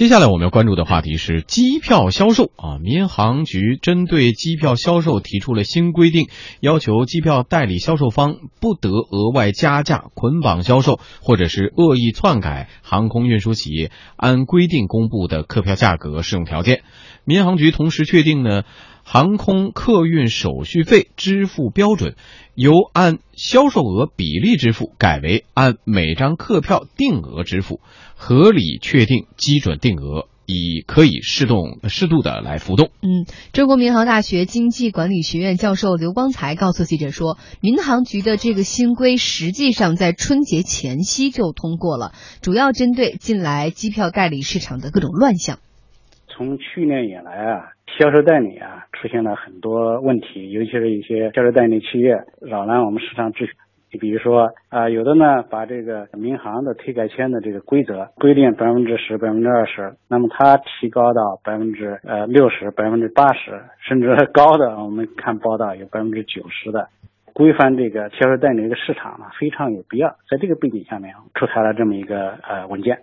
接下来我们要关注的话题是机票销售啊，民航局针对机票销售提出了新规定，要求机票代理销售方不得额外加价、捆绑销售，或者是恶意篡改航空运输企业按规定公布的客票价格、适用条件。民航局同时确定呢，航空客运手续费支付标准由按销售额比例支付改为按每张客票定额支付。合理确定基准定额，以可以适动适度的来浮动。嗯，中国民航大学经济管理学院教授刘光才告诉记者说，民航局的这个新规实际上在春节前夕就通过了，主要针对近来机票代理市场的各种乱象。从去年以来啊，销售代理啊出现了很多问题，尤其是一些销售代理企业扰乱我们市场秩序。你比如说啊，有的呢把这个民航的退改签的这个规则规定百分之十、百分之二十，那么它提高到百分之呃六十、百分之八十，甚至高的，我们看报道有百分之九十的，规范这个销售代理的市场呢非常有必要。在这个背景下面，出台了这么一个呃文件。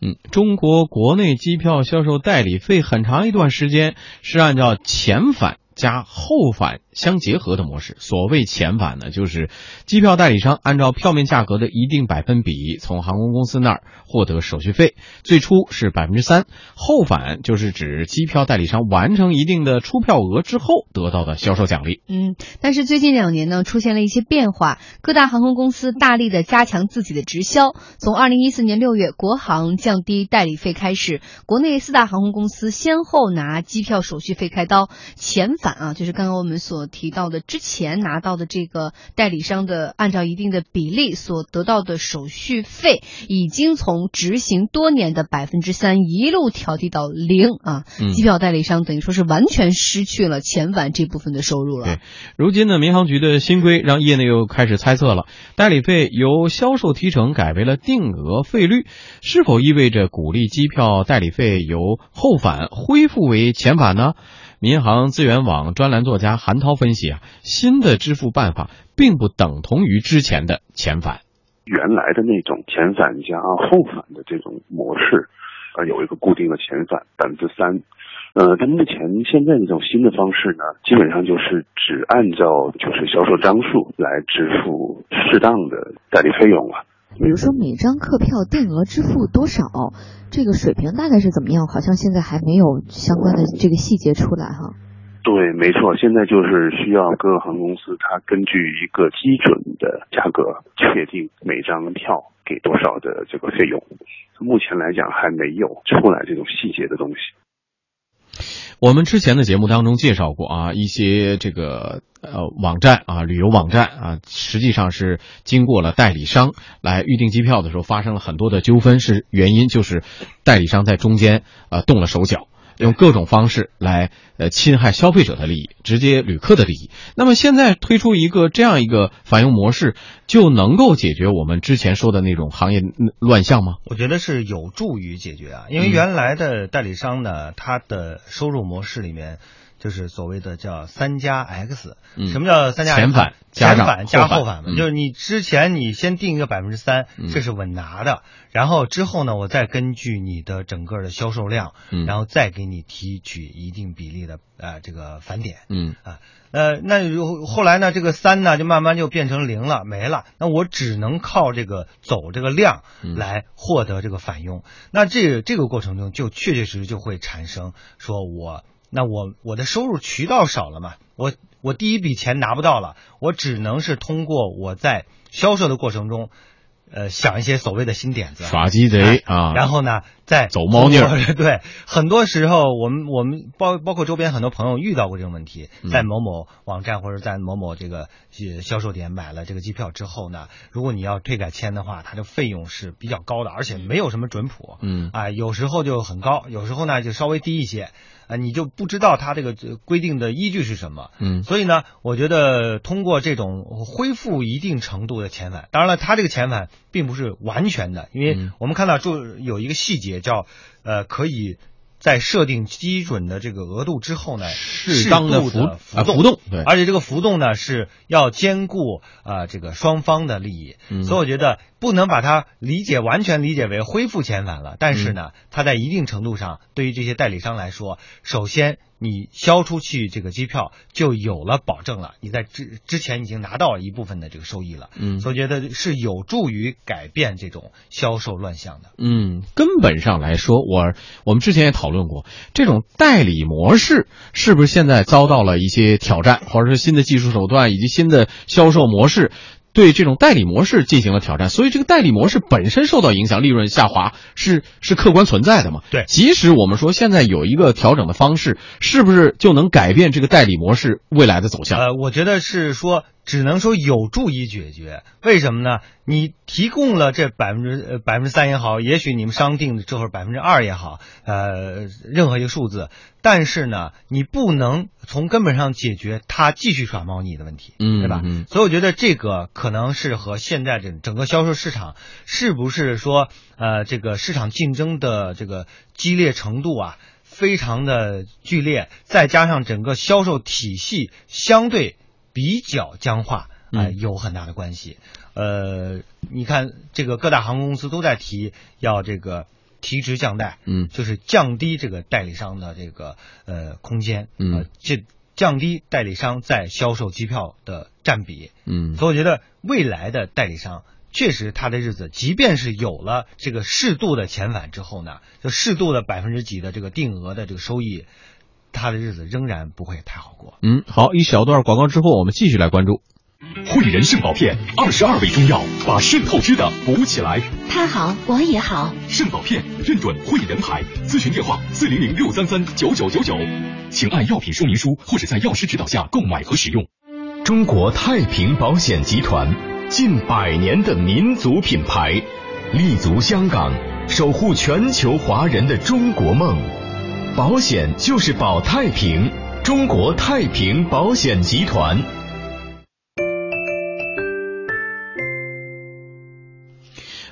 嗯，中国国内机票销售代理费很长一段时间是按照钱返。加后返相结合的模式。所谓前返呢，就是机票代理商按照票面价格的一定百分比，从航空公司那儿获得手续费，最初是百分之三；后返就是指机票代理商完成一定的出票额之后得到的销售奖励。嗯，但是最近两年呢，出现了一些变化，各大航空公司大力的加强自己的直销。从二零一四年六月国航降低代理费开始，国内四大航空公司先后拿机票手续费开刀，前返。啊，就是刚刚我们所提到的，之前拿到的这个代理商的按照一定的比例所得到的手续费，已经从执行多年的百分之三一路调低到零啊。机票代理商等于说是完全失去了前返这部分的收入了。对，如今呢，民航局的新规让业内又开始猜测了，代理费由销售提成改为了定额费率，是否意味着鼓励机票代理费由后返恢复为前返呢？民航资源网专栏作家韩涛分析啊，新的支付办法并不等同于之前的遣返。原来的那种遣返加后返的这种模式，呃，有一个固定的遣返百分之三，呃，但目前现在这种新的方式呢，基本上就是只按照就是销售张数来支付适当的代理费用了。比如说每张客票定额支付多少，这个水平大概是怎么样？好像现在还没有相关的这个细节出来哈。对，没错，现在就是需要各个航空公司，它根据一个基准的价格确定每张票给多少的这个费用。目前来讲还没有出来这种细节的东西。我们之前的节目当中介绍过啊，一些这个呃网站啊，旅游网站啊，实际上是经过了代理商来预订机票的时候，发生了很多的纠纷，是原因就是代理商在中间呃动了手脚。用各种方式来呃侵害消费者的利益，直接旅客的利益。那么现在推出一个这样一个反应模式，就能够解决我们之前说的那种行业乱象吗？我觉得是有助于解决啊，因为原来的代理商呢，他的收入模式里面。就是所谓的叫三加 X，什么叫三加前返、前返加后返嘛？就是你之前你先定一个百分之三，这是稳拿的，然后之后呢，我再根据你的整个的销售量，然后再给你提取一定比例的呃这个返点，嗯。啊。呃那后来呢，这个三呢就慢慢就变成零了，没了，那我只能靠这个走这个量来获得这个返佣，那这这个过程中就确确实实就会产生说我。那我我的收入渠道少了嘛？我我第一笔钱拿不到了，我只能是通过我在销售的过程中，呃，想一些所谓的新点子，耍鸡贼啊，然后呢，再走猫腻儿。对，很多时候我们我们包包括周边很多朋友遇到过这种问题，在某某网站或者在某某这个销售点买了这个机票之后呢，如果你要退改签的话，它的费用是比较高的，而且没有什么准谱，嗯啊，有时候就很高，有时候呢就稍微低一些。啊，你就不知道它这个规定的依据是什么，嗯，所以呢，我觉得通过这种恢复一定程度的遣返，当然了，它这个遣返并不是完全的，因为我们看到就有一个细节叫，呃，可以。在设定基准的这个额度之后呢，适当的浮浮动，浮动，对，而且这个浮动呢是要兼顾啊这个双方的利益，所以我觉得不能把它理解完全理解为恢复遣返了，但是呢，它在一定程度上对于这些代理商来说，首先你销出去这个机票就有了保证了，你在之之前已经拿到了一部分的这个收益了，嗯。所以觉得是有助于改变这种销售乱象的。嗯，根本上来说，我我们之前也讨论过，这种代理模式是不是现在遭到了一些挑战，或者是新的技术手段以及新的销售模式对这种代理模式进行了挑战，所以这个代理模式本身受到影响，利润下滑是是客观存在的嘛？对即使我们说现在有一个调整的方式，是不是就能改变这个代理模式未来的走向？呃，我觉得是说，只能说有助于解决。为什么呢？你提供了这百分之呃百分之三也好，也许你们商定的这会儿百分之二也好，呃，任何一个数字，但是呢，你不能从根本上解决他继续耍猫腻的问题，嗯对吧？嗯所以我觉得这个可能是和现在这整个销售市场是不是说呃这个市场竞争的这个激烈程度啊。非常的剧烈，再加上整个销售体系相对比较僵化，啊、嗯有很大的关系。呃，你看这个各大航空公司都在提要这个提职降贷，嗯就是降低这个代理商的这个呃空间，嗯呃，这降低代理商在销售机票的占比。嗯所以我觉得未来的代理商确实他的日子，即便是有了这个适度的遣返之后呢，就适度的百分之几的这个定额的这个收益，他的日子仍然不会太好过。嗯，好，一小段广告之后，我们继续来关注。汇仁肾宝片，二十二味中药，把肾透支的补起来。他好，我也好。肾宝片认准汇仁牌，咨询电话四零零六三三九九九九，请按药品说明书或者在药师指导下购买和使用。中国太平保险集团近百年的民族品牌，立足香港，守护全球华人的中国梦。保险就是保太平，中国太平保险集团。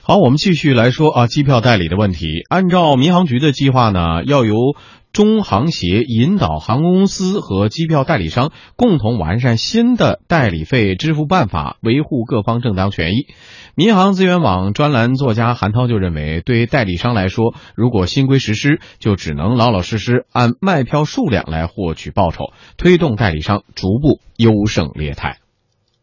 好，我们继续来说啊，机票代理的问题。按照民航局的计划呢，要由中航协引导航空公司和机票代理商共同完善新的代理费支付办法，维护各方正当权益。民航资源网专栏作家韩涛就认为，对代理商来说，如果新规实施，就只能老老实实按卖票数量来获取报酬，推动代理商逐步优胜劣汰。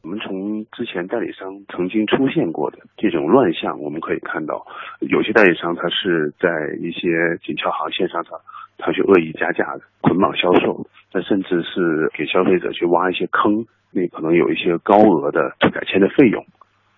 我们从之前代理商曾经出现过的这种乱象，我们可以看到，有些代理商他是在一些紧俏航线上，他他去恶意加价的捆绑销售，那甚至是给消费者去挖一些坑，那可能有一些高额的退改签的费用。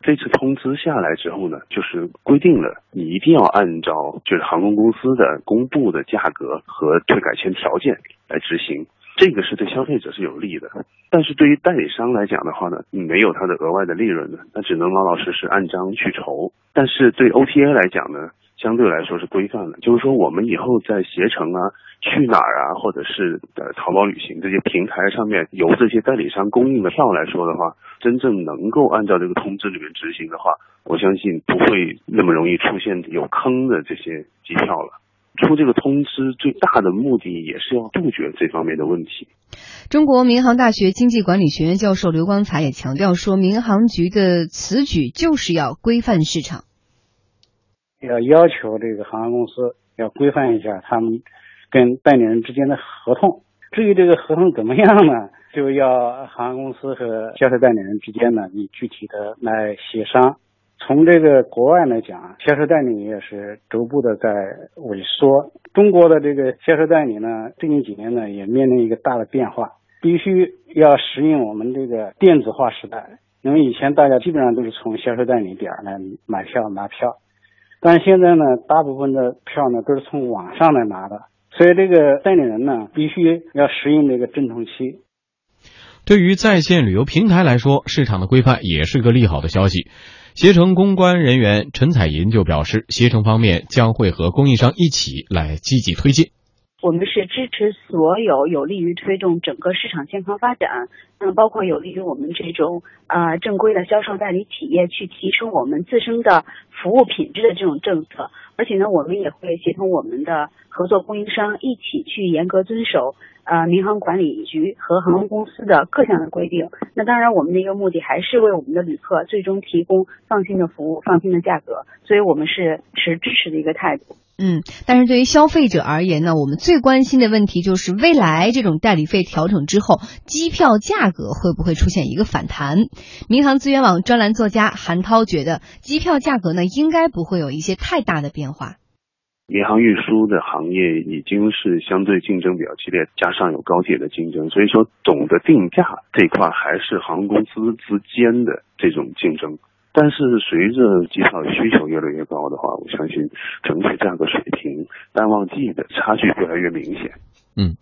这次通知下来之后呢，就是规定了你一定要按照就是航空公司的公布的价格和退改签条件来执行。这个是对消费者是有利的，但是对于代理商来讲的话呢，你没有他的额外的利润的，那只能老老实实按章去筹。但是对 OTA 来讲呢，相对来说是规范的，就是说我们以后在携程啊、去哪儿啊，或者是呃淘宝旅行这些平台上面，由这些代理商供应的票来说的话，真正能够按照这个通知里面执行的话，我相信不会那么容易出现有坑的这些机票了。出这个通知最大的目的也是要杜绝这方面的问题。中国民航大学经济管理学院教授刘光才也强调说，民航局的此举就是要规范市场，要要求这个航空公司要规范一下他们跟代理人之间的合同。至于这个合同怎么样呢，就要航空公司和销售代理人之间呢，你具体的来协商。从这个国外来讲，销售代理也是逐步的在萎缩。中国的这个销售代理呢，最近几年呢也面临一个大的变化，必须要适应我们这个电子化时代。因为以前大家基本上都是从销售代理点儿来买票拿票，但现在呢，大部分的票呢都是从网上来拿的，所以这个代理人呢必须要适应这个阵痛期。对于在线旅游平台来说，市场的规范也是个利好的消息。携程公关人员陈彩银就表示，携程方面将会和供应商一起来积极推进。我们是支持所有有利于推动整个市场健康发展，那，包括有利于我们这种啊正规的销售代理企业去提升我们自身的服务品质的这种政策。而且呢，我们也会协同我们的合作供应商一起去严格遵守呃民航管理局和航空公司的各项的规定。那当然，我们的一个目的还是为我们的旅客最终提供放心的服务、放心的价格。所以我们是持支持的一个态度。嗯，但是对于消费者而言呢，我们最关心的问题就是未来这种代理费调整之后，机票价格会不会出现一个反弹？民航资源网专栏作家韩涛觉得，机票价格呢应该不会有一些太大的变化。民航运输的行业已经是相对竞争比较激烈，加上有高铁的竞争，所以说总的定价这块还是航空公司之间的这种竞争。但是随着机票需求越来越高的话，我相信整淡旺季的差距越来越明显。嗯，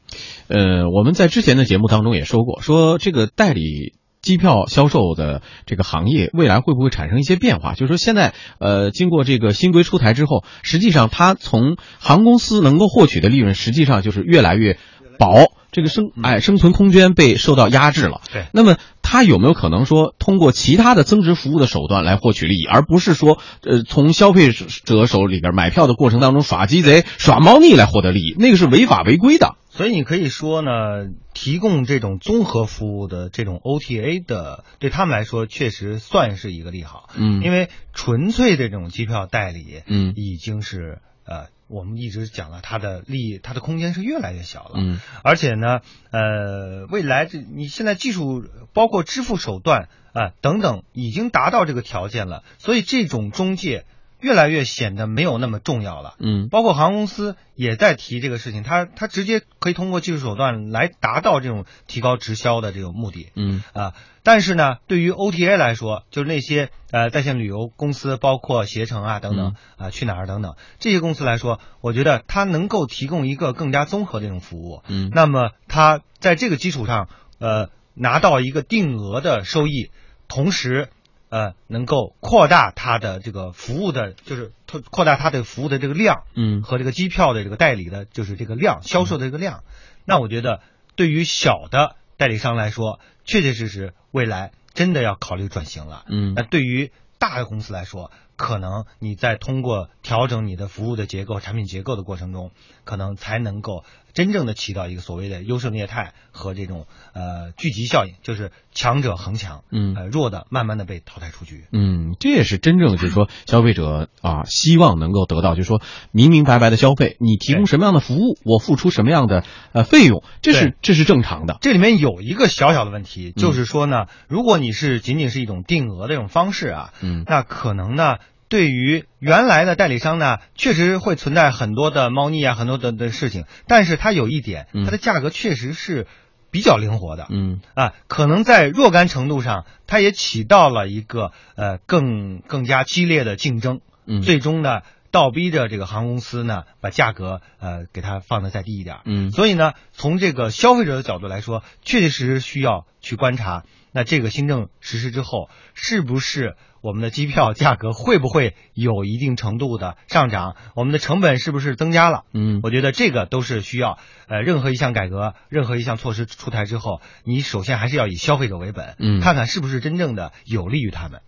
呃，我们在之前的节目当中也说过，说这个代理机票销售的这个行业未来会不会产生一些变化？就是说现在呃，经过这个新规出台之后，实际上它从航空公司能够获取的利润，实际上就是越来越薄。这个生哎生存空间被受到压制了。对，那么他有没有可能说通过其他的增值服务的手段来获取利益，而不是说呃从消费者手里边买票的过程当中耍鸡贼、耍猫腻来获得利益？那个是违法违规的。所以你可以说呢，提供这种综合服务的这种 OTA 的，对他们来说确实算是一个利好。嗯，因为纯粹这种机票代理，嗯，已经是呃。我们一直讲了，它的利益，它的空间是越来越小了。嗯，而且呢，呃，未来这你现在技术包括支付手段啊等等，已经达到这个条件了，所以这种中介。越来越显得没有那么重要了，嗯，包括航空公司也在提这个事情，它它直接可以通过技术手段来达到这种提高直销的这种目的，嗯。啊，但是呢，对于 OTA 来说，就是那些呃在线旅游公司，包括携程啊等等啊去哪儿等等这些公司来说，我觉得它能够提供一个更加综合的这种服务，嗯，那么它在这个基础上，呃，拿到一个定额的收益，同时。呃，能够扩大它的这个服务的，就是扩扩大它的服务的这个量，嗯，和这个机票的这个代理的，就是这个量销售的这个量。那我觉得，对于小的代理商来说，确确实实未来真的要考虑转型了。嗯，那对于大的公司来说，可能你在通过调整你的服务的结构、产品结构的过程中，可能才能够。真正的起到一个所谓的优胜劣汰和这种呃聚集效应，就是强者恒强，嗯，呃弱的慢慢的被淘汰出局，嗯，这也是真正就是说消费者啊希望能够得到，就是说明明白白的消费，你提供什么样的服务，我付出什么样的呃费用，这是这是正常的。这里面有一个小小的问题，就是说呢，如果你是仅仅是一种定额的这种方式啊，嗯，那可能呢。对于原来的代理商呢，确实会存在很多的猫腻啊，很多的的事情。但是它有一点，它的价格确实是比较灵活的。嗯啊，可能在若干程度上，它也起到了一个呃更更加激烈的竞争。嗯，最终呢，倒逼着这个航空公司呢，把价格呃给它放的再低一点。嗯，所以呢，从这个消费者的角度来说，确确实实需要去观察，那这个新政实施之后，是不是？我们的机票价格会不会有一定程度的上涨？我们的成本是不是增加了？嗯，我觉得这个都是需要，呃，任何一项改革，任何一项措施出台之后，你首先还是要以消费者为本，嗯，看看是不是真正的有利于他们。